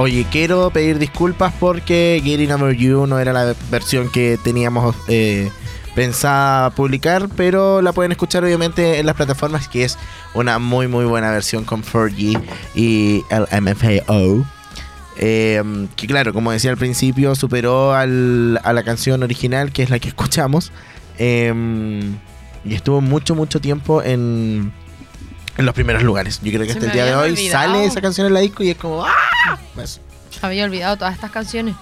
Oye, quiero pedir disculpas porque Getting Over You no era la versión que teníamos eh, pensada publicar, pero la pueden escuchar obviamente en las plataformas, que es una muy muy buena versión con 4G y el MFAO. Eh, que claro, como decía al principio, superó a la canción original, que es la que escuchamos. eh, y estuvo mucho, mucho tiempo en, en los primeros lugares. Yo creo que Se hasta el día de hoy olvidado. sale esa canción en la disco y es como ¡ah! Pues, Había olvidado todas estas canciones.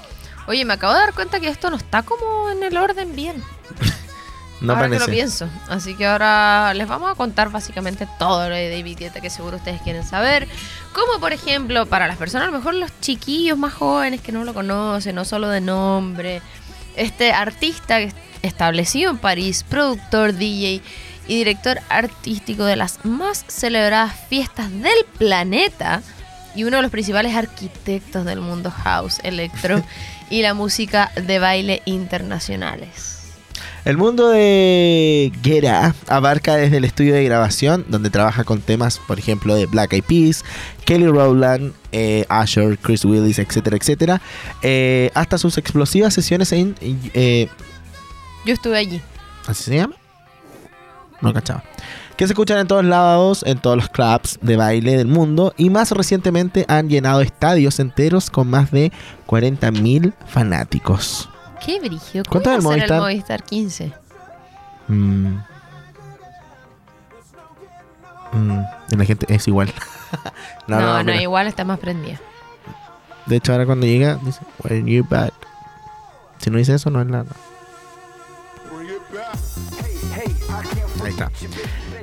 Oye, me acabo de dar cuenta que esto no está como en el orden bien. no ahora que lo parece. pienso. Así que ahora les vamos a contar básicamente todo lo de David Guetta que seguro ustedes quieren saber. Como por ejemplo, para las personas, a lo mejor los chiquillos más jóvenes que no lo conocen, no solo de nombre. Este artista establecido en París, productor, DJ y director artístico de las más celebradas fiestas del planeta y uno de los principales arquitectos del mundo house, electro y la música de baile internacionales. El mundo de Guerra abarca desde el estudio de grabación, donde trabaja con temas, por ejemplo, de Black Eyed Peas, Kelly Rowland, eh, Usher, Chris Willis, etcétera, etcétera, eh, hasta sus explosivas sesiones en... eh, Yo estuve allí. ¿Así se llama? No cachaba. Que se escuchan en todos lados, en todos los clubs de baile del mundo y más recientemente han llenado estadios enteros con más de 40.000 fanáticos. Qué brillo. ¿Cuánto es el ¿Cómo va a ser Movistar? el Movistar 15? Mm. Mm, la gente es igual. No, no, mira. igual está más prendida. De hecho, ahora cuando llega, dice, When you back. Si no dice eso, no es nada. Ahí está.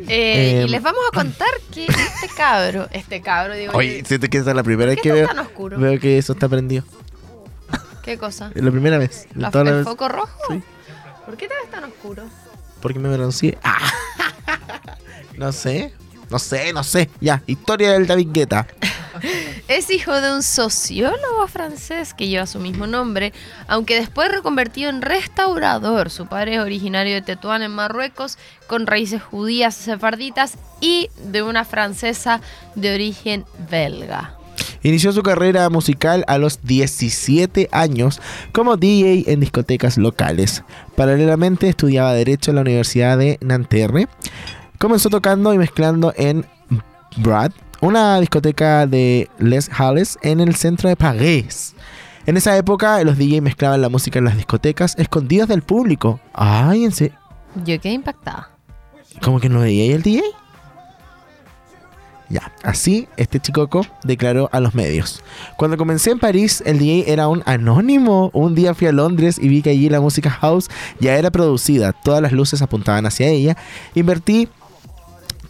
Eh, Em. y les vamos a contar que este cabro, este cabro, digo, Oye, siento que esta es la primera ¿por vez que veo, tan oscuro? veo que eso está prendido. ¿Qué cosa? La primera vez. ¿La- toda la ¿El vez- foco rojo? Sí. ¿Por qué te ves tan oscuro? Porque me bronceé. Ah. No sé. No sé, no sé. Ya, historia del David Guetta. Es hijo de un sociólogo francés que lleva su mismo nombre, aunque después reconvertido en restaurador. Su padre es originario de Tetuán en Marruecos, con raíces judías sefarditas y de una francesa de origen belga. Inició su carrera musical a los 17 años como DJ en discotecas locales. Paralelamente estudiaba Derecho en la Universidad de Nanterre. Comenzó tocando y mezclando en Brad, una discoteca de Les Halles en el centro de París. En esa época los DJ mezclaban la música en las discotecas escondidas del público. Ay, en serio. Yo quedé impactada. ¿Cómo que no veía ahí el DJ? Ya, así este chicoco declaró a los medios. Cuando comencé en París, el DJ era un anónimo. Un día fui a Londres y vi que allí la música house ya era producida. Todas las luces apuntaban hacia ella. Invertí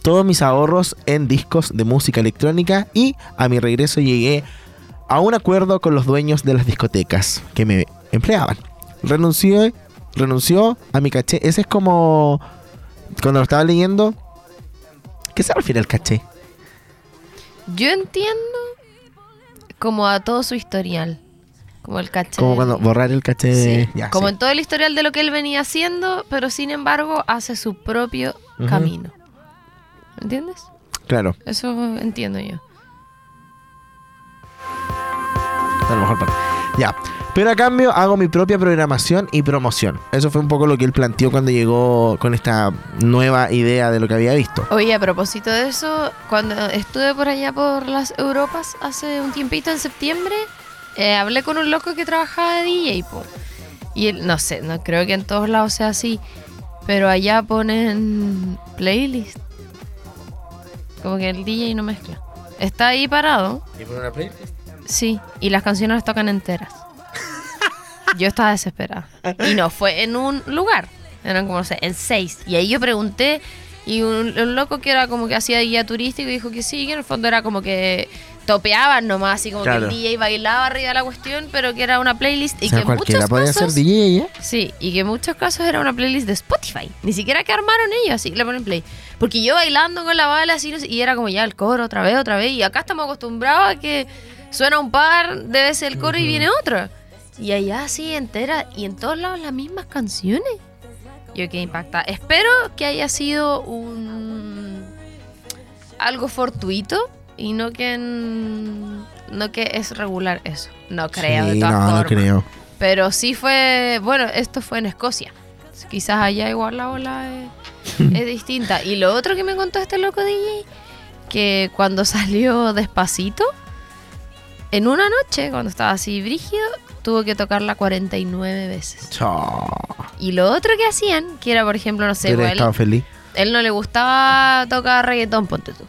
todos mis ahorros en discos de música electrónica y a mi regreso llegué a un acuerdo con los dueños de las discotecas que me empleaban. Renuncié, renunció a mi caché. Ese es como cuando lo estaba leyendo. ¿Qué se refiere al caché? Yo entiendo como a todo su historial. Como el caché. Como cuando borrar el caché. Sí, Ya, como sí. en todo el historial de lo que él venía haciendo, pero sin embargo hace su propio camino. ¿Entiendes? Claro, Eso entiendo yo. a lo mejor para. Ya. Pero a cambio hago mi propia programación y promoción. Eso fue un poco lo que él planteó cuando llegó con esta nueva idea de lo que había visto. Oye, a propósito de eso, cuando estuve por allá por las Europas hace un tiempito en septiembre, eh, hablé con un loco que trabajaba de DJ, po. Y él, no sé, no creo que en todos lados sea así, pero allá ponen playlist. Como que el DJ no mezcla. Está ahí parado, ¿Y por una playlist? sí, y las canciones las tocan enteras. Yo estaba desesperada. Y no fue en un lugar, eran como, no sé, en seis. Y ahí yo pregunté, y un, un loco que era como que hacía guía turístico dijo que sí, que en el fondo era como que topeaban nomás, así como Claro. que el DJ bailaba arriba de la cuestión, pero que era una playlist y o sea, que en cualquiera muchos podía casos... ser DJ, ¿eh? Sí, y que en muchos casos era una playlist de Spotify. Ni siquiera que armaron ellos, así que le ponen play. Porque yo bailando con la bala así, y era como ya el coro otra vez, otra vez. Y acá estamos acostumbrados a que suena un par de veces el coro y viene otro. Y allá así entera, y en todos lados las mismas canciones. Yo quedé impactada. Espero que haya sido un algo fortuito y no que en no que es regular eso. No creo, de Sí, todas no, no creo. Pero sí fue, bueno, esto fue en Escocia. Quizás allá igual la ola es, es distinta. Y lo otro que me contó este loco DJ, que cuando salió despacito, en una noche, cuando estaba así brígido, tuvo que tocarla 49 veces. Chao. Y lo otro que hacían, que era por ejemplo, no sé, estaba feliz. él no le gustaba tocar reggaetón, ponte tú.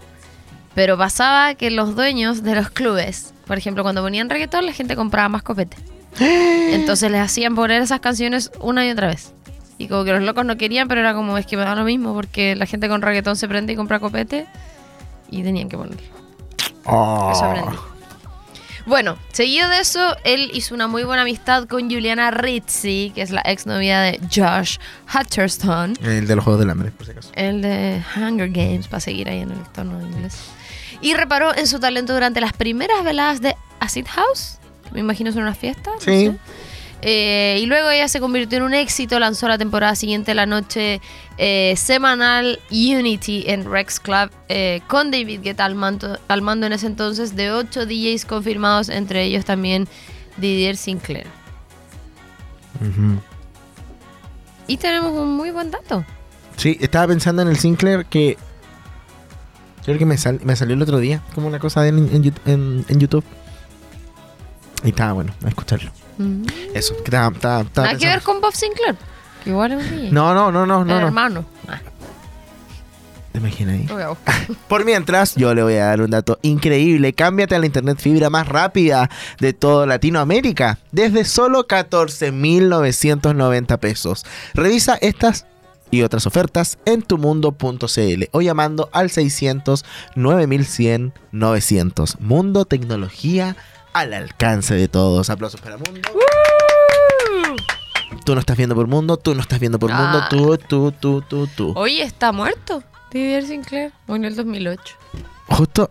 Pero pasaba que los dueños de los clubes, por ejemplo, cuando ponían reggaetón, la gente compraba más copete. Entonces les hacían poner esas canciones una y otra vez. Y como que los locos no querían, pero era como, es que me da lo mismo, porque la gente con reggaetón se prende y compra copete. Y tenían que ponerlo. Oh. Eso aprendí. Bueno, seguido de eso, él hizo una muy buena amistad con Juliana Rizzi, que es la exnovia de Josh Hutcherson. El de los Juegos del Hambre, por si acaso. El de Hunger Games, para seguir ahí en el tono de inglés. Y reparó en su talento durante las primeras veladas de Acid House. que Me imagino son unas fiestas. no Sí. sé. Eh, y luego ella se convirtió en un éxito. Lanzó la temporada siguiente la noche eh, semanal Unity en Rex Club eh, con David Guetta al, manto- al mando en ese entonces de 8 DJs confirmados, entre ellos también Didier Sinclair. Y tenemos un muy buen dato. Sí, estaba pensando en el Sinclair que. Creo que me, sal- me salió el otro día, como una cosa de en, en Yout- en- en YouTube. Y estaba bueno, a escucharlo. Mm. Eso, que estaba, estaba, estaba Nada que ver con Bob Sinclair, que igual es un. No, no, no, no, El no. no. hermano. Ah, ¿Te imaginas ahí? Por mientras, yo le voy a dar un dato increíble. Cámbiate a la internet fibra más rápida de toda Latinoamérica. Desde solo 14.990 pesos. Revisa estas y otras ofertas en tumundo.cl o llamando al 600 9100 900. Mundo Tecnología al alcance de todos. Aplausos para Mundo. Tú no estás viendo por Mundo, tú no estás viendo por Mundo, Ah. tú, tú, tú, tú, tú. Hoy está muerto Didier Sinclair. Murió en el 2008. Justo...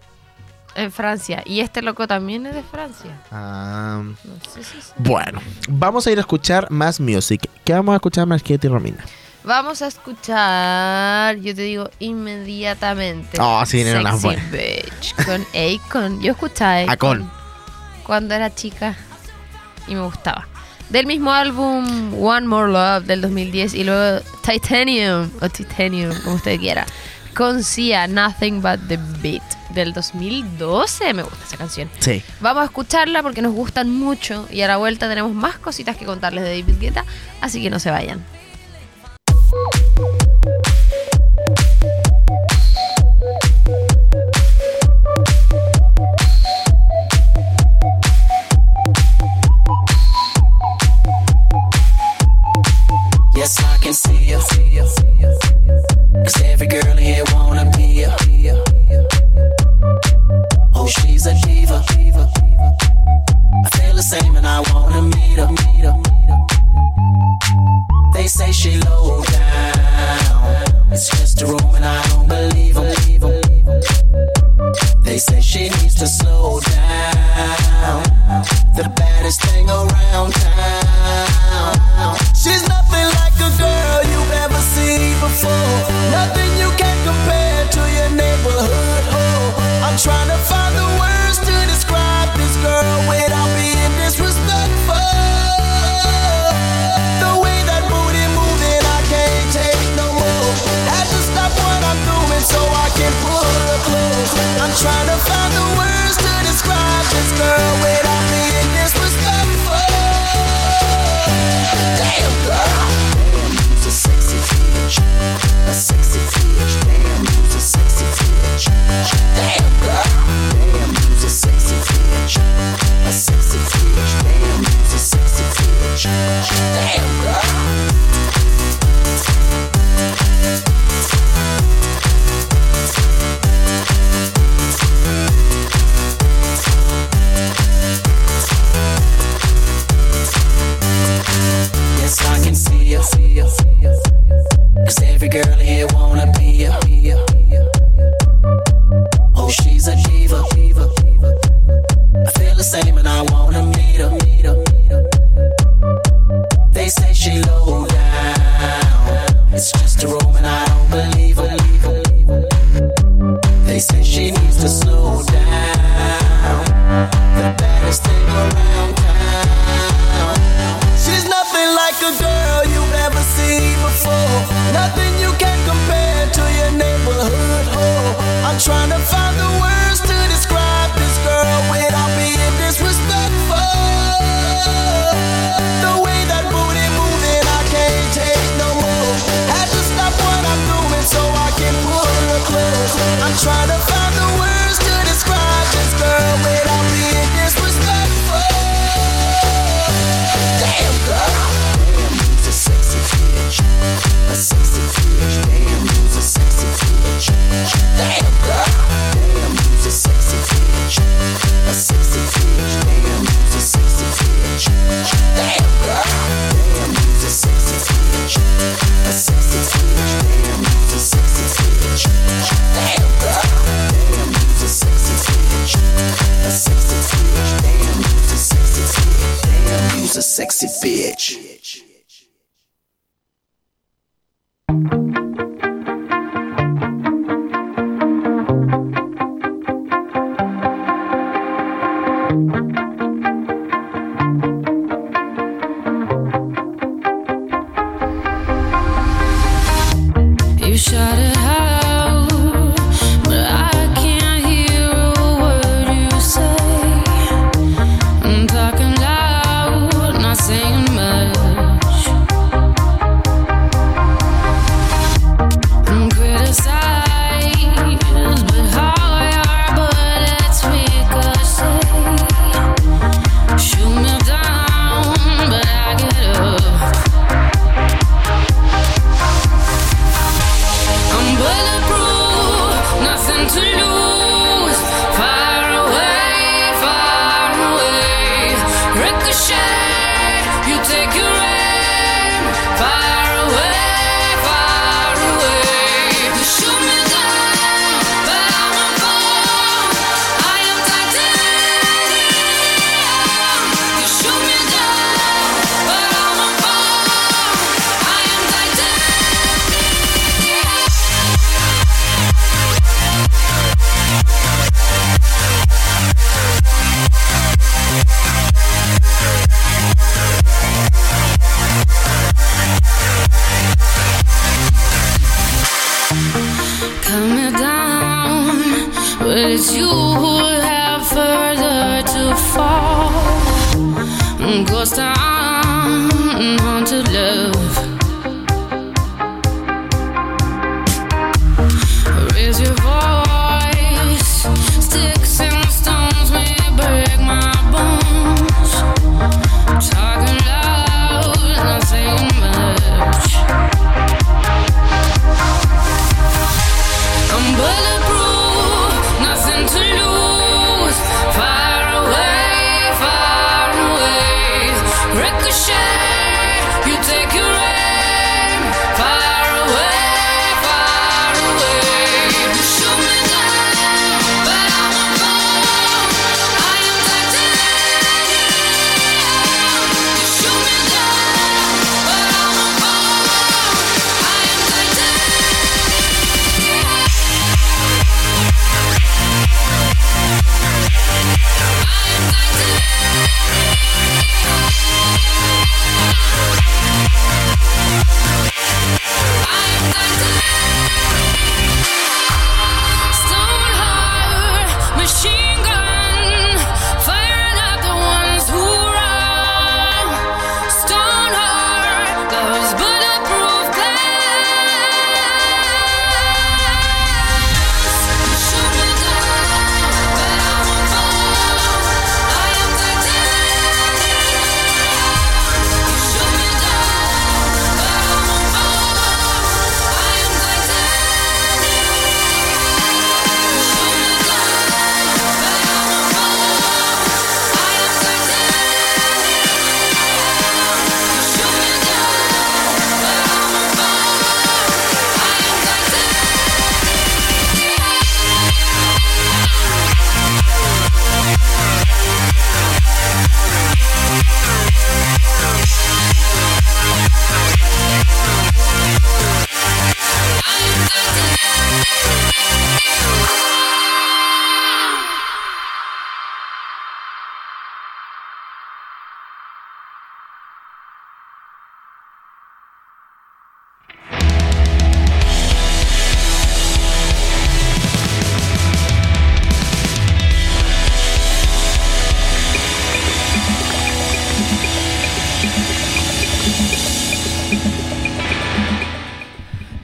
En Francia. Y este loco también es de Francia. ah, No sé si es- Bueno, vamos a ir a escuchar más music. ¿Qué vamos a escuchar que y Romina? Vamos a escuchar, yo te digo inmediatamente. Oh, sí, tiene unas Sexy buenas. Bitch con Akon. Yo escuchaba Akon, Akon. Cuando era chica y me gustaba. Del mismo álbum One More Love del 2010 y luego Titanium o Titanium, como usted quiera. Con Sia, Nothing But the Beat del 2012. Me gusta esa canción. Sí. Vamos a escucharla porque nos gustan mucho y a la vuelta tenemos más cositas que contarles de David Guetta, así que no se vayan.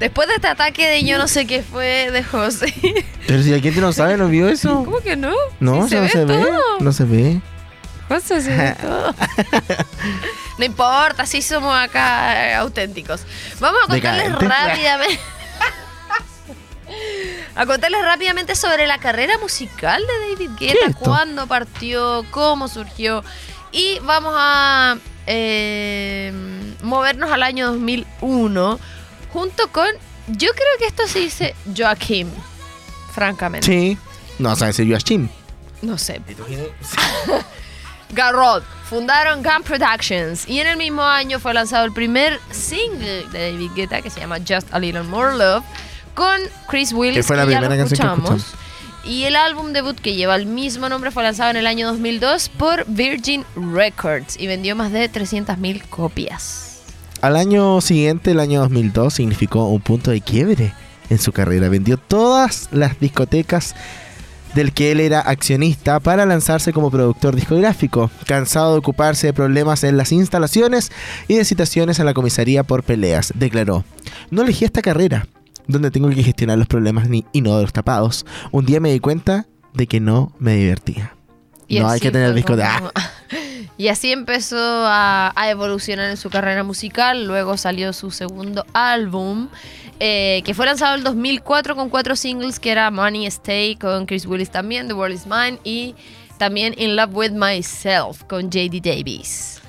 Después de este ataque de yo no sé qué fue de José. Pero si alguien no sabe, ¿no vio eso? ¿Cómo que no? No, Sí no se ve. todo. No se ve. José se ve todo. No importa, sí somos acá eh, auténticos. Vamos a contarles Decadente. rápidamente. A contarles rápidamente sobre la carrera musical de David ¿Qué es Guetta, cuándo partió, cómo surgió. Y vamos a eh, movernos al año 2001 junto con, yo creo que esto se dice Joaquim, francamente. Sí. No, sabe decir Joachim. No sé, Garrod fundaron Gun Productions y en el mismo año fue lanzado el primer single de David Guetta que se llama Just a Little More Love con Chris Willis Que fue la ya primera lo canción que escuchamos. escuchamos. Y el álbum debut que lleva el mismo nombre fue lanzado en el año 2002 por Virgin Records y vendió más de 300.000 copias. Al año siguiente, el año 2002, significó un punto de quiebre en su carrera. Vendió todas las discotecas del que él era accionista para lanzarse como productor discográfico. Cansado de ocuparse de problemas en las instalaciones y de citaciones a la comisaría por peleas, declaró, no elegí esta carrera, donde tengo que gestionar los problemas ni inodoros tapados. Un día me di cuenta de que no me divertía. no hay que tener fue disco de... como- Y así empezó a, a evolucionar en su carrera musical. Luego salió su segundo álbum, eh, que fue lanzado en el 2004 con cuatro singles, que era Money Stay con Chris Willis también, The World Is Mine, y también In Love With Myself con JD Davis.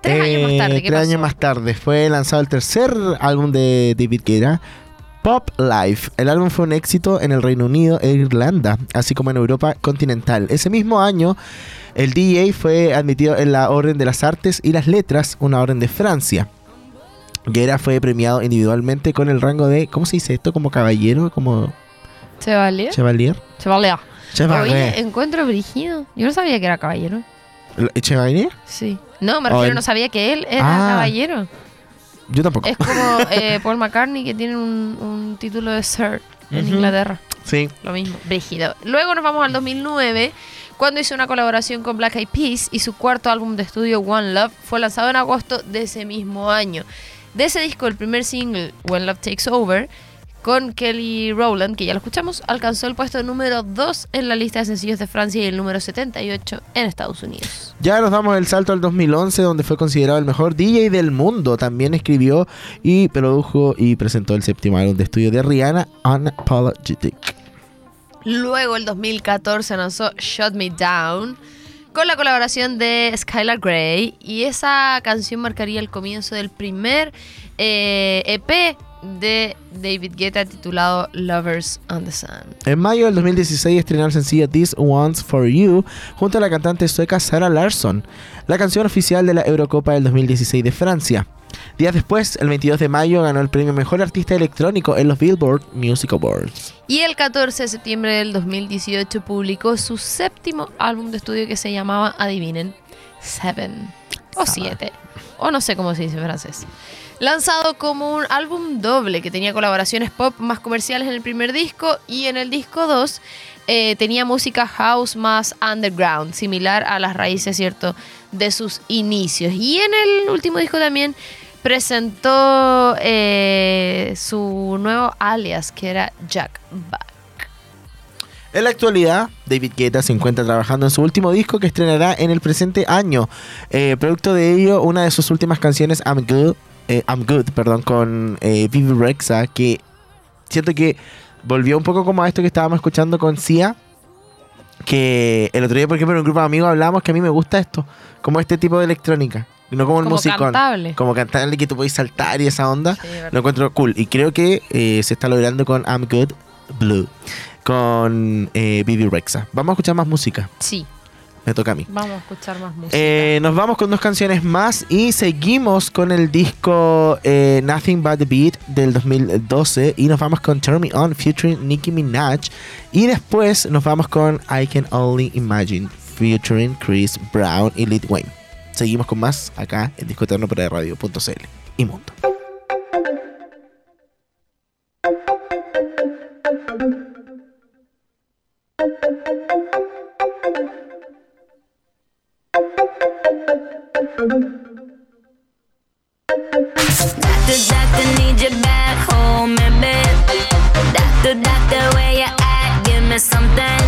Tres años más Eh, tarde, ¿qué tres pasó? años más tarde fue lanzado el tercer álbum de David Guetta, Pop Life. El álbum fue un éxito en el Reino Unido e Irlanda, así como en Europa continental. Ese mismo año, el DJ fue admitido en la Orden de las Artes y las Letras, una orden de Francia. Guetta fue premiado individualmente con el rango de, ¿cómo se dice esto? Como caballero, como ¿Se vale? chevalier. Se vale. Oye, Chevalier. encuentro brígido. Yo no sabía que era caballero. ¿Chevalier? Sí. No, me Oh, refiero, él- no sabía que él era Ah. caballero. Yo tampoco. Es como eh, Paul McCartney que tiene un, un título de Sir en. Inglaterra. Sí. Lo mismo, brígido. Luego nos vamos al 2009, cuando hizo una colaboración con Black Eyed Peas y su cuarto álbum de estudio One Love fue lanzado en agosto de ese mismo año. De ese disco, el primer single, When Love Takes Over, con Kelly Rowland, que ya lo escuchamos, alcanzó el puesto número 2 en la lista de sencillos de Francia y el número 78 en Estados Unidos. Ya nos damos el salto al 2011, donde fue considerado el mejor DJ del mundo. También escribió y produjo y presentó el séptimo álbum de estudio de Rihanna, Unapologetic. Luego, el 2014 lanzó Shut Me Down con la colaboración de Skylar Grey y esa canción marcaría el comienzo del primer eh, EP de David Guetta titulado Lovers on the Sun. En mayo del 2016 estrenó el sencillo This One's For You junto a la cantante sueca Sarah Larsson, la canción oficial de la Eurocopa del 2016 de Francia. Días después, el 22 de mayo, ganó el premio Mejor Artista Electrónico en los Billboard Music Awards. Y el 14 de septiembre del 2018 publicó su séptimo álbum de estudio que se llamaba, adivinen, Seven o Siete, o no sé cómo se dice en francés. Lanzado como un álbum doble que tenía colaboraciones pop más comerciales en el primer disco y en el disco 2 eh, tenía música house más underground, similar a las raíces, ¿cierto?, de sus inicios. Y en el último disco también presentó eh, su nuevo alias, que era Jack Back. En la actualidad, David Guetta se encuentra trabajando en su último disco que estrenará en el presente año. Eh, producto de ello, una de sus últimas canciones, I'm Good, eh, I'm Good, perdón, con eh, Vivi Rexa, que siento que volvió un poco como a esto que estábamos escuchando con Sia. Que el otro día, por ejemplo, en un grupo de amigos hablamos que a mí me gusta esto, como este tipo de electrónica, no como el Como musicón. cantable. Como cantable que tú podés saltar y esa onda. Sí. Lo encuentro cool. Y creo que eh, se está logrando con I'm Good Blue. Con eh, Bibi Rexa. Vamos a escuchar más música. Sí, Me toca a mí. vamos a escuchar más música. Eh, nos vamos con dos canciones más y seguimos con el disco eh, Nothing But the Beat del 2012 y nos vamos con Turn Me On featuring Nicki Minaj y después nos vamos con I Can Only Imagine featuring Chris Brown y Lil Wayne. Seguimos con más acá en Disco Eterno para Radio.cl y Mundo. Doctor, doctor, need you back home baby. Doctor, doctor, where you at? Give me something.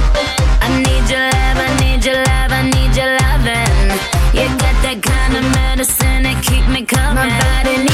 I need your love, I need your love, I need your loving. You got that kind of medicine that keep me coming. My body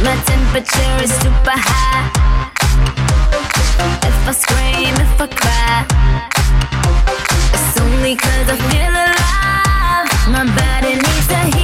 My temperature is super high. If I scream, if I cry, it's only cause I feel alive. My body needs a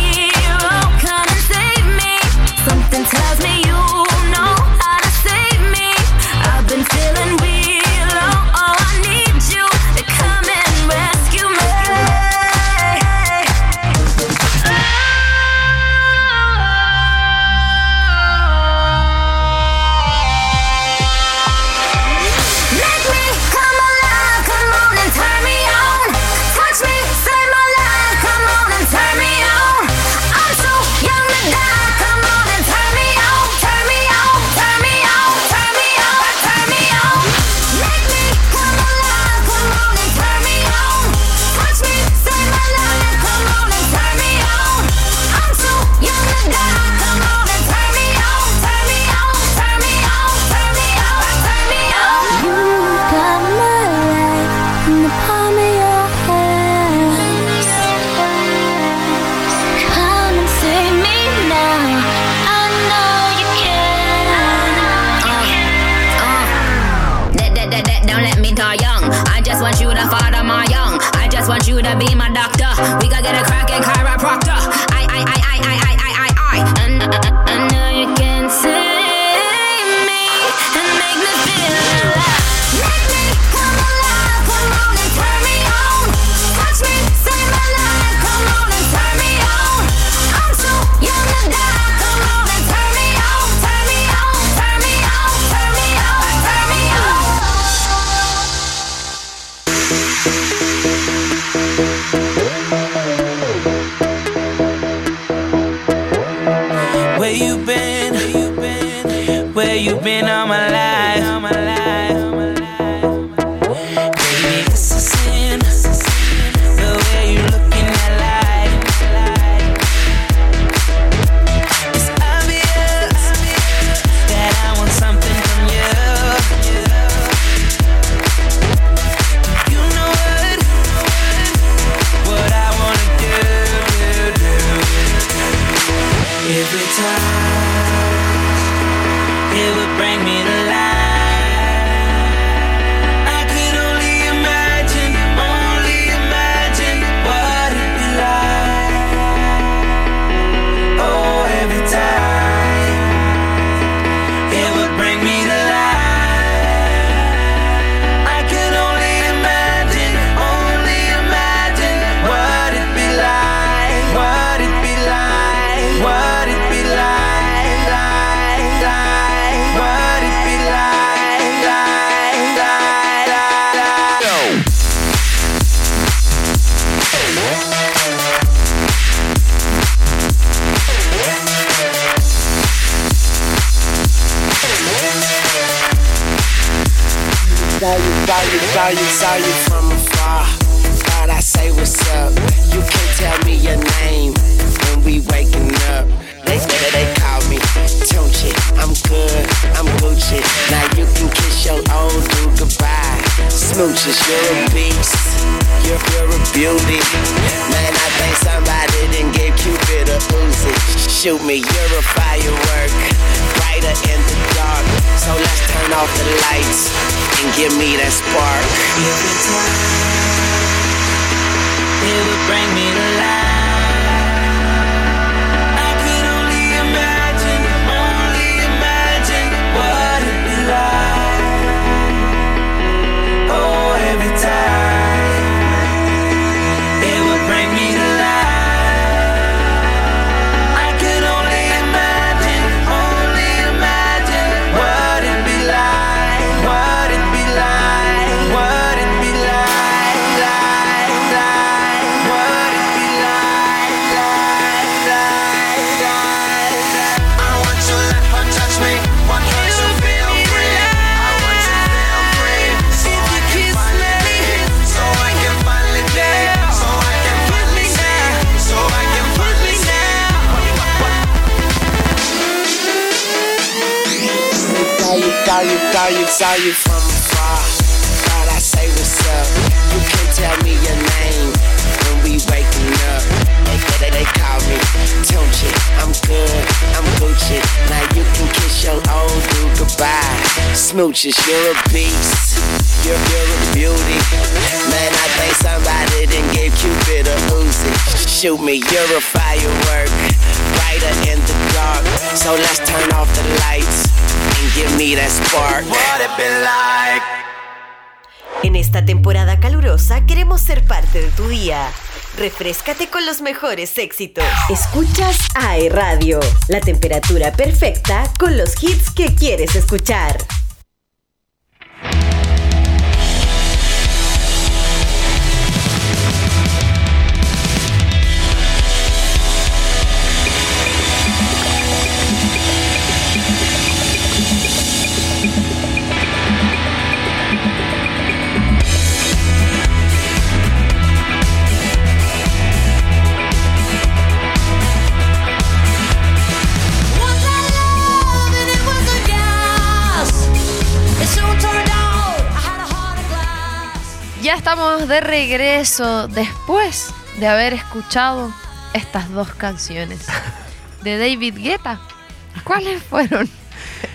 and father my young. I just want you to be my doctor. We gotta get a crack at chiropractor. I, I, I, I, I, I, I, I, I. And, and, and, You've been all my life. saw you from afar. Thought I say what's up. You can't tell me your name when we waking up. They they, they call me Tunchi. I'm good, I'm Gucci. Now you can kiss your old dude goodbye. Smooches, you're a beast. You're, you're a beauty. Man, I think somebody didn't give Cupid a Uzi. Shoot me, you're a firework. Brighter in the dark. So let's turn off the lights and give me that spark. Every time it would bring me to life. Smooches, you're a beast. You're, you're a beauty. Man, I think somebody didn't give Cupid a Uzi. Shoot me, you're a firework. Brighter in the dark. So let's turn off the lights and give me that spark. What it be like? En esta temporada calurosa queremos ser parte de tu día. Refrescate con los mejores éxitos. Escuchas AE Radio, la temperatura perfecta con los hits que quieres escuchar. Estamos de regreso después de haber escuchado estas dos canciones de David Guetta. ¿Cuáles fueron?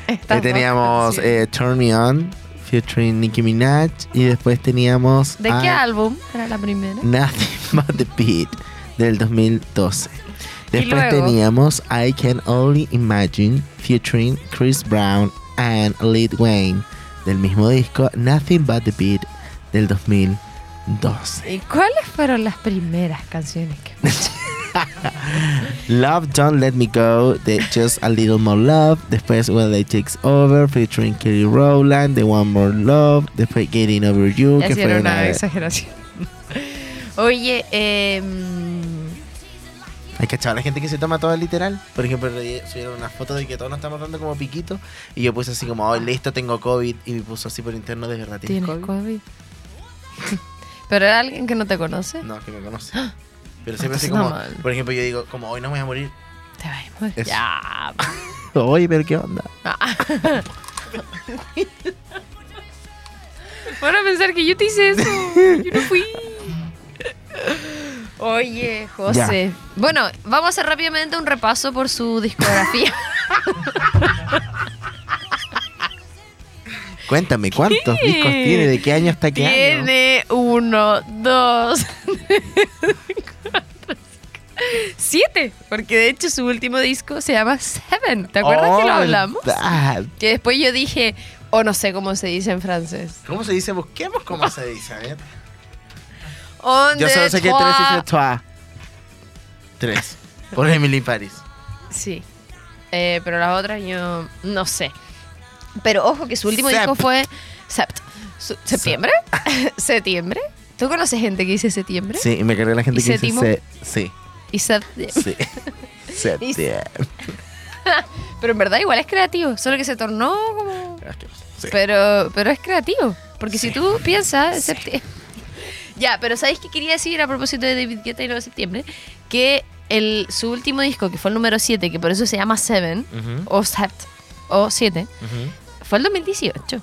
Estas Eh, dos teníamos eh, Turn Me On, featuring Nicki Minaj. Y después teníamos. ¿De qué álbum era la primera? Nothing But the Beat del 2012. Después teníamos I Can Only Imagine featuring Chris Brown and Lil Wayne del mismo disco Nothing But the Beat del 2012. ¿Y cuáles fueron las primeras canciones que? Love Don't Let Me Go de Just a Little More Love. Después When It Takes Over featuring Kelly Rowland de One More Love. Después Getting Over You Ya que fue una exageración. Oye, eh, Hay que echar a la gente que se toma todo literal. Por ejemplo, subieron una foto de que todos nos estamos dando como piquito. Y yo puse así como, oh, listo, tengo COVID. Y me puso así por interno, de verdad, ¿tienes ¿tienes COVID? COVID? ¿Pero era alguien que no te conoce? No, que me conoce. Pero siempre así como, mal. por ejemplo, yo digo, como hoy no me voy a morir. Te vas a morir. Eso. Ya. Oye, pero ¿qué onda? Van a pensar que yo te hice eso. Yo no fui. Oye, José. Bueno, vamos a hacer rápidamente un repaso por su discografía. Cuéntame, ¿cuántos discos tiene? ¿De qué año hasta qué año? Tiene uno, dos, tres, cuatro, cinco, siete. Porque de hecho su último disco se llama Seven. ¿Te acuerdas que lo Oh, hablamos? Que después yo dije, o no sé cómo se dice en francés. ¿Cómo se dice? Busquemos cómo se dice, a ver. On Yo solo sé que trois- tres dice toi. Tres. Por Emily Paris. Sí. Eh, pero las otras yo no sé. Pero ojo que su último Sept. disco fue Sept. ¿Septiembre? ¿Septiembre? ¿Tú conoces gente que dice septiembre? Sí, y me cargué la gente ¿Y que dice se- sí. Y septiembre. Sí. Septiembre. Pero en verdad igual es creativo, solo que se tornó como... Sí. Pero, pero es creativo, porque si tú piensas... Ya, pero ¿sabéis qué quería decir a propósito de David Guetta y lo de septiembre? Que el, su último disco, que fue el número 7, que por eso se llama Seven, Ujú, o Sept, o 7, ujú. Fue el 2018.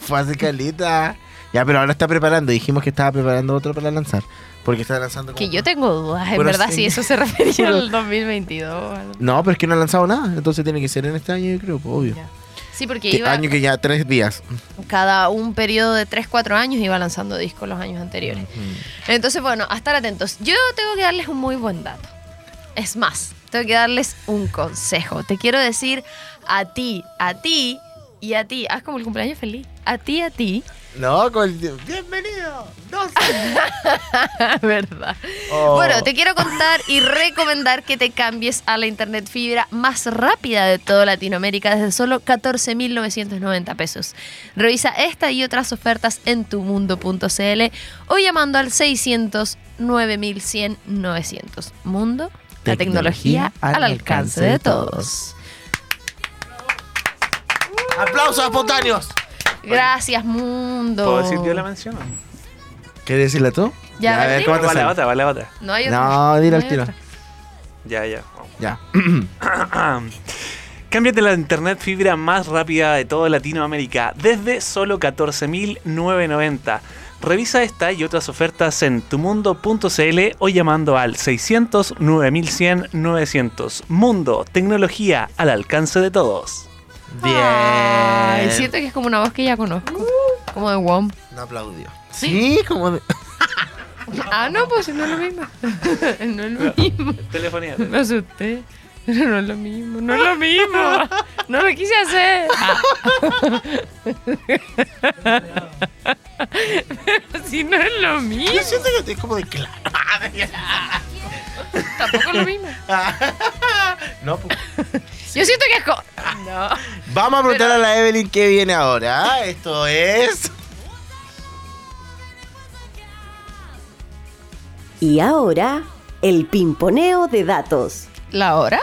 Fue hace calita. Ya, pero ahora está preparando. Dijimos que estaba preparando otro para lanzar. Porque está lanzando. Que como- yo tengo dudas, en verdad, sí. si eso se refería al 2022. algo. No, pero es que no ha lanzado nada. Entonces tiene que ser en este año, yo creo, pues, obvio. Ya. Sí, porque Que iba año que ya tres días. cada un periodo de 3-4 años iba lanzando discos los años anteriores. Entonces, bueno, a estar atentos. Yo tengo que darles un muy buen dato. Es más, tengo que darles un consejo. Te quiero decir a ti, a ti y a ti. Haz como el cumpleaños feliz. A ti, a ti. No, con el... Bienvenido. Dos. ¿Verdad? Oh. Bueno, te quiero contar y recomendar que te cambies a la internet fibra más rápida de toda Latinoamérica desde solo 14.990 pesos. Revisa esta y otras ofertas en tumundo.cl o llamando al 600 9100 900. Mundo, la tecnología al alcance de todos. ¡Aplausos espontáneos! Gracias, mundo. ¿Puedo decir yo la mención? ¿Quieres decirle tú? Ya, a a ver, ver, ¿cómo te Va la sale? otra, va la otra. No hay otra. No, dilo al hay tiro. otra. Ya, ya. Ya. Cámbiate la internet fibra más rápida de toda Latinoamérica desde solo 14.990. Revisa esta y otras ofertas en tumundo.cl o llamando al 600 9100 900. Mundo, tecnología al alcance de todos. Bien. Ay, siento que es como una voz que ya conozco. Como de WOM. No aplaudió. Sí, como de... Ah, no, pues no es lo mismo. no es lo mismo. Telefonía. Me asusté. Pero no es lo mismo, no es lo mismo. No lo quise hacer. Ah. Pero si no es lo mismo. Yo siento que es como de claro. Tampoco lo mismo. No, pues. Yo siento que es como. No. Vamos a preguntar a la Evelyn qué viene ahora. Esto es. Y ahora, el pimponeo de datos. ¿La hora?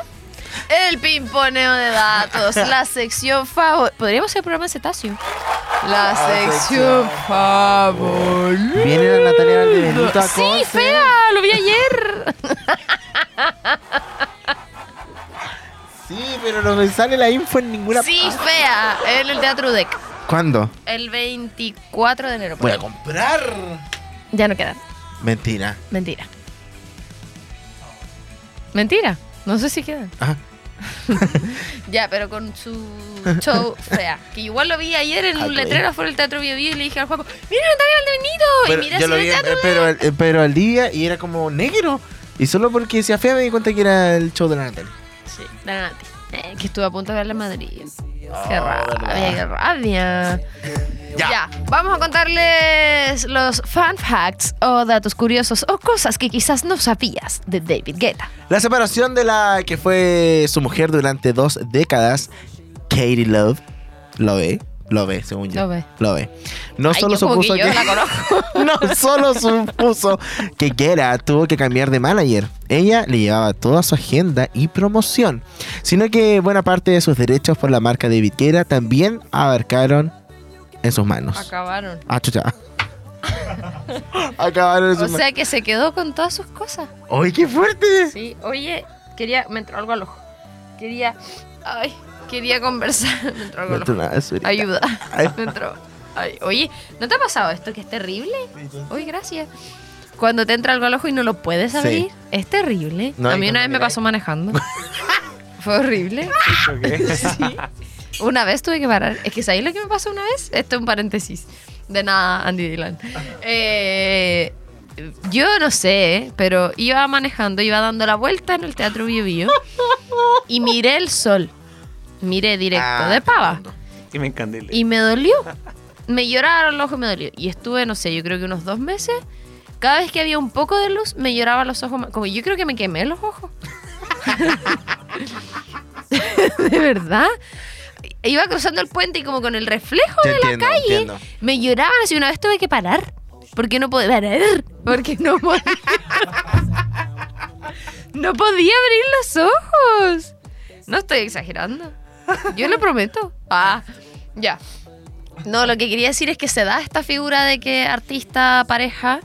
El pimponeo de datos, la sección favorita. Podríamos hacer programa de cetáceo. La sección favorita. Viene la Natalia Valdebenito a Sí, fea, lo vi ayer. Sí, pero no me sale la info en ninguna Sí, parte. fea, en el Teatro UDEC. ¿Cuándo? El 24 de enero. Voy a comprar. Ya no quedan. Mentira. Mentira. Mentira. No sé si quedan. Ajá. Ya, pero con su show fea. Que igual lo vi ayer en Ah, un letrero fuera del Teatro Bio Bio y le dije al Juaco, mira Natalia Valdebenito. Pero, y mira yo así lo vi, Teatro eh, pero, eh, pero al día y era como negro. Y solo porque decía fea me di cuenta que era el show de la Natalia. Sí, la Nati. Eh, que estuve a punto de verla en Madrid. Qué verdad. rabia, qué rabia. Ya. Ya. vamos a contarles los fun facts o datos curiosos o cosas que quizás no sabías de David Guetta. La separación de la que fue su mujer durante dos décadas, Katie Love, lo ve, lo ve, según yo. Lo ve. Lo ve. No Ay, solo supuso que la no solo supuso que Guetta tuvo que cambiar de manager. Ella le llevaba toda su agenda y promoción, sino que buena parte de sus derechos por la marca David Guetta también abarcaron en sus manos. Acabaron. Ah, chucha. Acabaron en O sus manos. sea que se quedó con todas sus cosas. ¡Ay, qué fuerte! Sí, oye, quería. Me entró algo al ojo. Quería. Ay, quería conversar. Me entró nada, Surita. Ayuda. Ay. Me entró. Ay, oye, ¿no te ha pasado esto que es terrible? Oye, gracias. Cuando te entra algo al ojo y no lo puedes Sí. abrir, es terrible. No, a mí una vez me pasó manejando. Fue horrible. Sí. Una vez tuve que parar. Es que ¿sabéis lo que me pasó una vez? Esto es un paréntesis. De nada, Andy Dylan. Eh, yo no sé, pero iba manejando, iba dando la vuelta en el Teatro Bio Bio y miré el sol. Miré directo Ah, de pava. Y me encandilé. Y me dolió. Me lloraron los ojos y me dolió. Y estuve, no sé, yo creo que unos dos meses. Cada vez que había un poco de luz, me lloraba los ojos. Como yo creo que me quemé los ojos. de verdad. Iba cruzando el puente y como con el reflejo Te de entiendo, la calle, entiendo. me lloraban así. Una vez tuve que parar. Porque no podía parar. Porque no podía. no podía abrir los ojos. No estoy exagerando. Yo lo prometo. Ah, ya. No, lo que quería decir es que se da esta figura de que artista, pareja,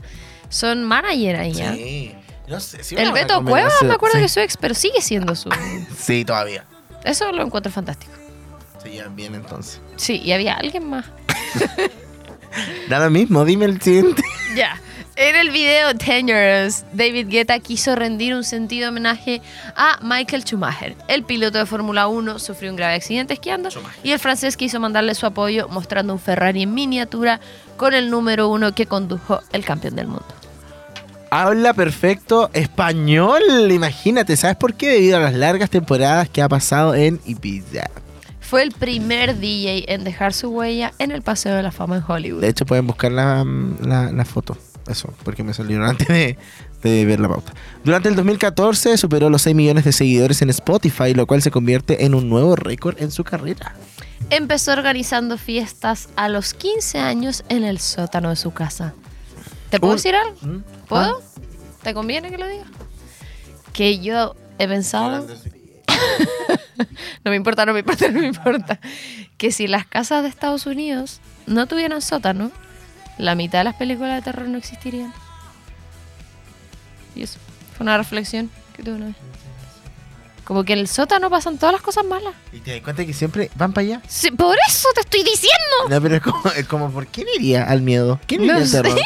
son manager ahí ya. Sí. No sé, si El Beto Cueva, me acuerdo sí. que es su ex, pero sigue siendo su. Sí, todavía. Eso lo encuentro fantástico. Se llevan bien entonces. Sí, y había alguien más. Da lo mismo, dime el siguiente. Ya. En el video Dangerous, David Guetta quiso rendir un sentido homenaje a Michael Schumacher. El piloto de Fórmula 1 sufrió un grave accidente esquiando y el francés quiso mandarle su apoyo mostrando un Ferrari en miniatura con el número uno que condujo el campeón del mundo. Habla perfecto español. Imagínate, ¿sabes por qué? Debido a las largas temporadas que ha pasado en Ibiza. Fue el primer DJ en dejar su huella en el Paseo de la Fama en Hollywood. De hecho, pueden buscar la, la- la foto. Eso, porque me salieron antes de, de ver la pauta. Durante el 2014 superó los 6 millones de seguidores en Spotify, lo cual se convierte en un nuevo récord en su carrera. Empezó organizando fiestas a los 15 años en el sótano de su casa. ¿Te puedo decir algo? ¿Mm? ¿Puedo? ¿Te conviene que lo diga? Que yo he pensado... no me importa, no me importa, no me importa. Que si las casas de Estados Unidos no tuvieran sótano, la mitad de las películas de terror no existirían. Y eso fue una reflexión que tuve una vez. Como que en el sótano pasan todas las cosas malas. ¿Y te das cuenta que siempre van para allá? Sí, por eso te estoy diciendo. No, pero es como, es como ¿por quién iría al miedo? ¿Quién iría No al terror?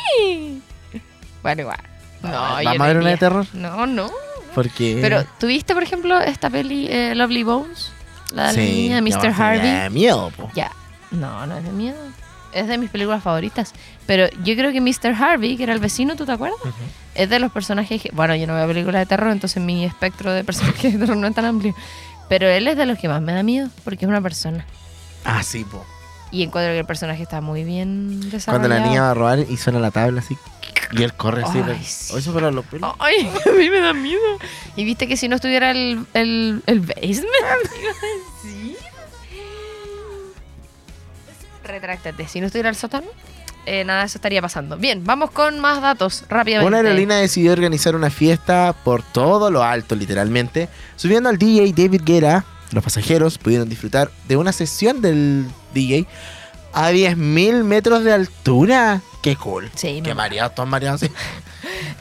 Bueno, igual. No, ¿Vamos yo a no ver una de terror? No, no. Porque... Pero, ¿tuviste, por ejemplo, esta peli eh, Lovely Bones? La de la niña de Mr. sí, Harvey. Da miedo, po. Ya. No, no es de miedo. Es de mis películas favoritas. Pero yo creo que Mr. Harvey, que era el vecino, ¿tú te acuerdas? Es de los personajes que... Bueno, yo no veo películas de terror, entonces mi espectro de personajes de terror no es tan amplio. Pero él es de los que más me da miedo, porque es una persona. Ah, sí, po. Y encuentro que el personaje está muy bien desarrollado. Cuando la niña va a robar y suena la tabla así. Y él corre así. Ay, pero- sí. Eso para los pelos. Ay, a mí me da miedo. Y viste que si no estuviera el, el, el basement, Retráctate, si no estuviera el sótano, eh, nada de eso estaría pasando. Bien, vamos con más datos rápidamente. Una aerolínea decidió organizar una fiesta por todo lo alto, literalmente, subiendo al DJ David Guetta. Los pasajeros pudieron disfrutar de una sesión del DJ a 10.000 metros de altura. ¡Qué cool! Sí, ¡Qué mareados, todos mareados! sí.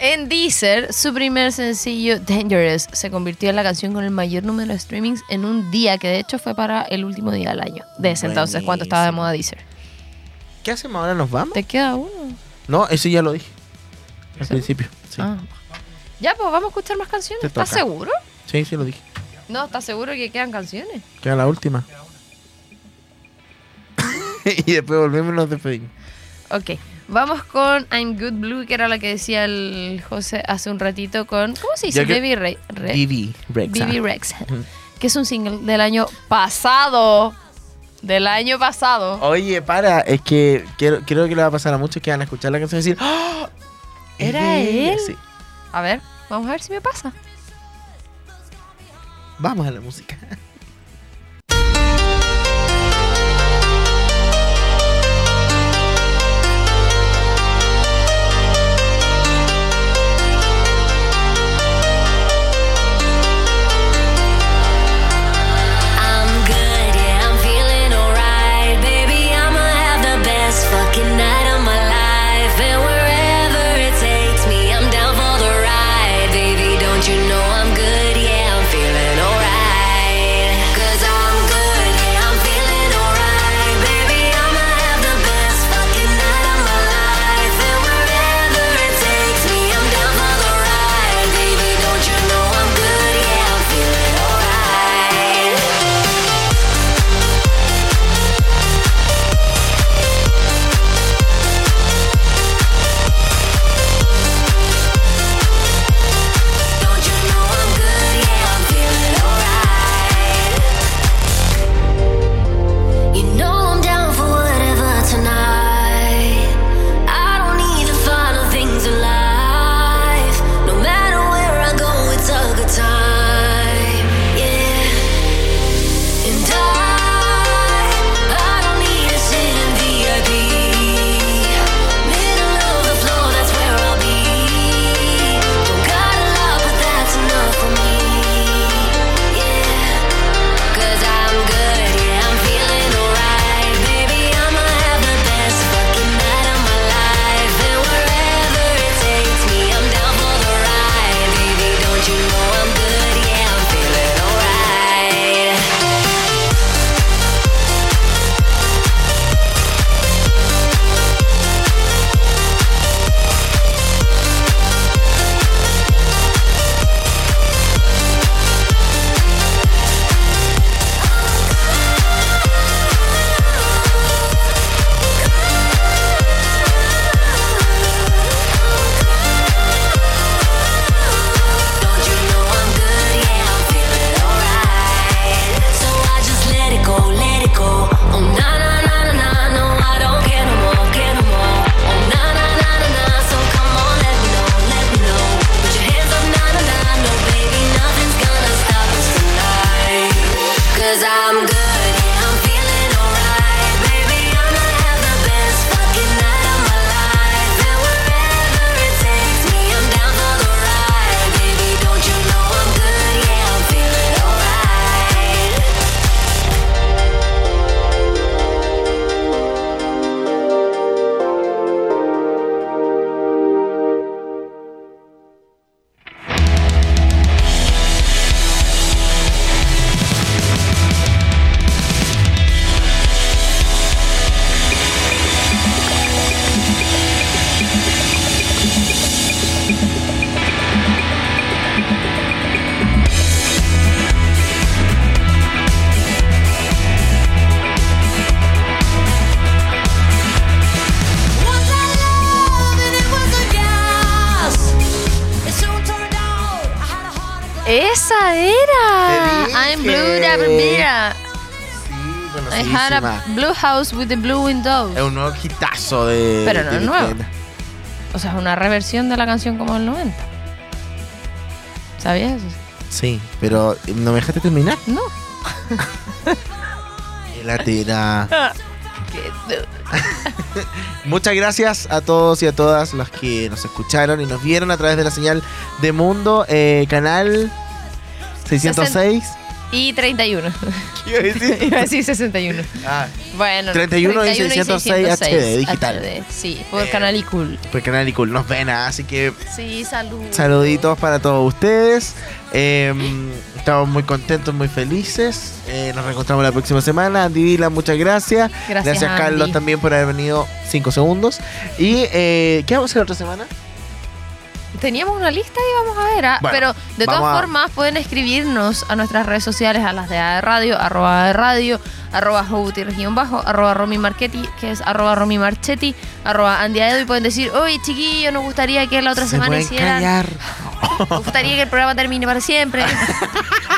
En Deezer, su primer sencillo, Dangerous, se convirtió en la canción con el mayor número de streamings en un día, que de hecho fue para el último día del año. De ese entonces, cuando estaba de moda Deezer. ¿Qué hacemos ahora? ¿Nos vamos? ¿Te queda uno? No, eso ya lo dije. Al ¿Sí? principio. Sí. Ah. Ya, pues vamos a escuchar más canciones. ¿Estás seguro? sí, sí lo dije. No, ¿estás seguro que quedan canciones? Queda la última. y después volvemos y nos despedimos. Ok, vamos con I'm Good Blue, que era la que decía el José hace un ratito con... ¿Cómo se dice? Ya que- Baby Re- Re- Vivi Rexa. Baby Rex. Que es un single del año pasado. Del año pasado. Oye, para, es que quiero, creo que le va a pasar a muchos que van a escuchar la canción y decir. ¿Es ¿Era de ella?". él? Sí. A ver, vamos a ver si me pasa. Vamos a la música. house with the blue windows. Es un nuevo hitazo de. Pero no es nuevo. O sea, es una reversión de la canción como del 90. ¿Sabías eso? Sí, pero no me dejaste terminar. No. Qué du- Muchas gracias a todos y a todas los que nos escucharon y nos vieron a través de la señal de Mundo, eh, canal 606. Y 31. ¿Qué iba a decir? Iba a decir 61. Ah, Bueno, 31 y 606 HD, digital. HD, Sí, por Eh, Canal y Cool. por Canal y Cool nos ven, así que Sí, salud. saluditos para todos ustedes. Eh, estamos muy contentos, muy felices. Eh, nos reencontramos la próxima semana. Andy Dylan, muchas gracias. Gracias, Andy. Carlos también por haber venido 5 segundos. ¿Y eh, qué vamos a hacer otra semana? Teníamos una lista y vamos a ver. ah, Bueno, pero de todas a- formas pueden escribirnos a nuestras redes sociales, a las de AE Radio, arroba AE Radio, arroba bajo, arroba Romy Marchetti, que es arroba Romy Marchetti, arroba Andy Aedo, y pueden decir, oye chiquillo, nos gustaría que la otra Se semana hicieran... callar. Nos gustaría que el programa termine para siempre.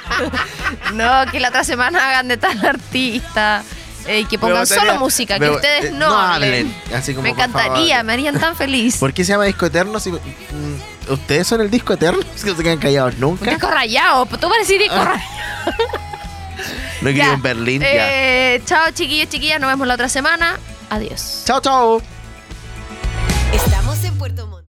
no, que la otra semana hagan de tal artista. eh, que pongan gustaría- solo música, que ustedes eh, no, no hablen. hablen, así como, Me encantaría, favor. me harían tan feliz. ¿Por qué se llama Disco Eterno? Si, mm, ¿ustedes son el disco eterno? Que se quedan callados nunca. Disco rayado, pues, tú parecís disco ah. rayado. no quiero un Berlín. Eh, chao, chiquillos, chiquillas. Nos vemos la otra semana. Adiós. Chao, chao. Estamos en Puerto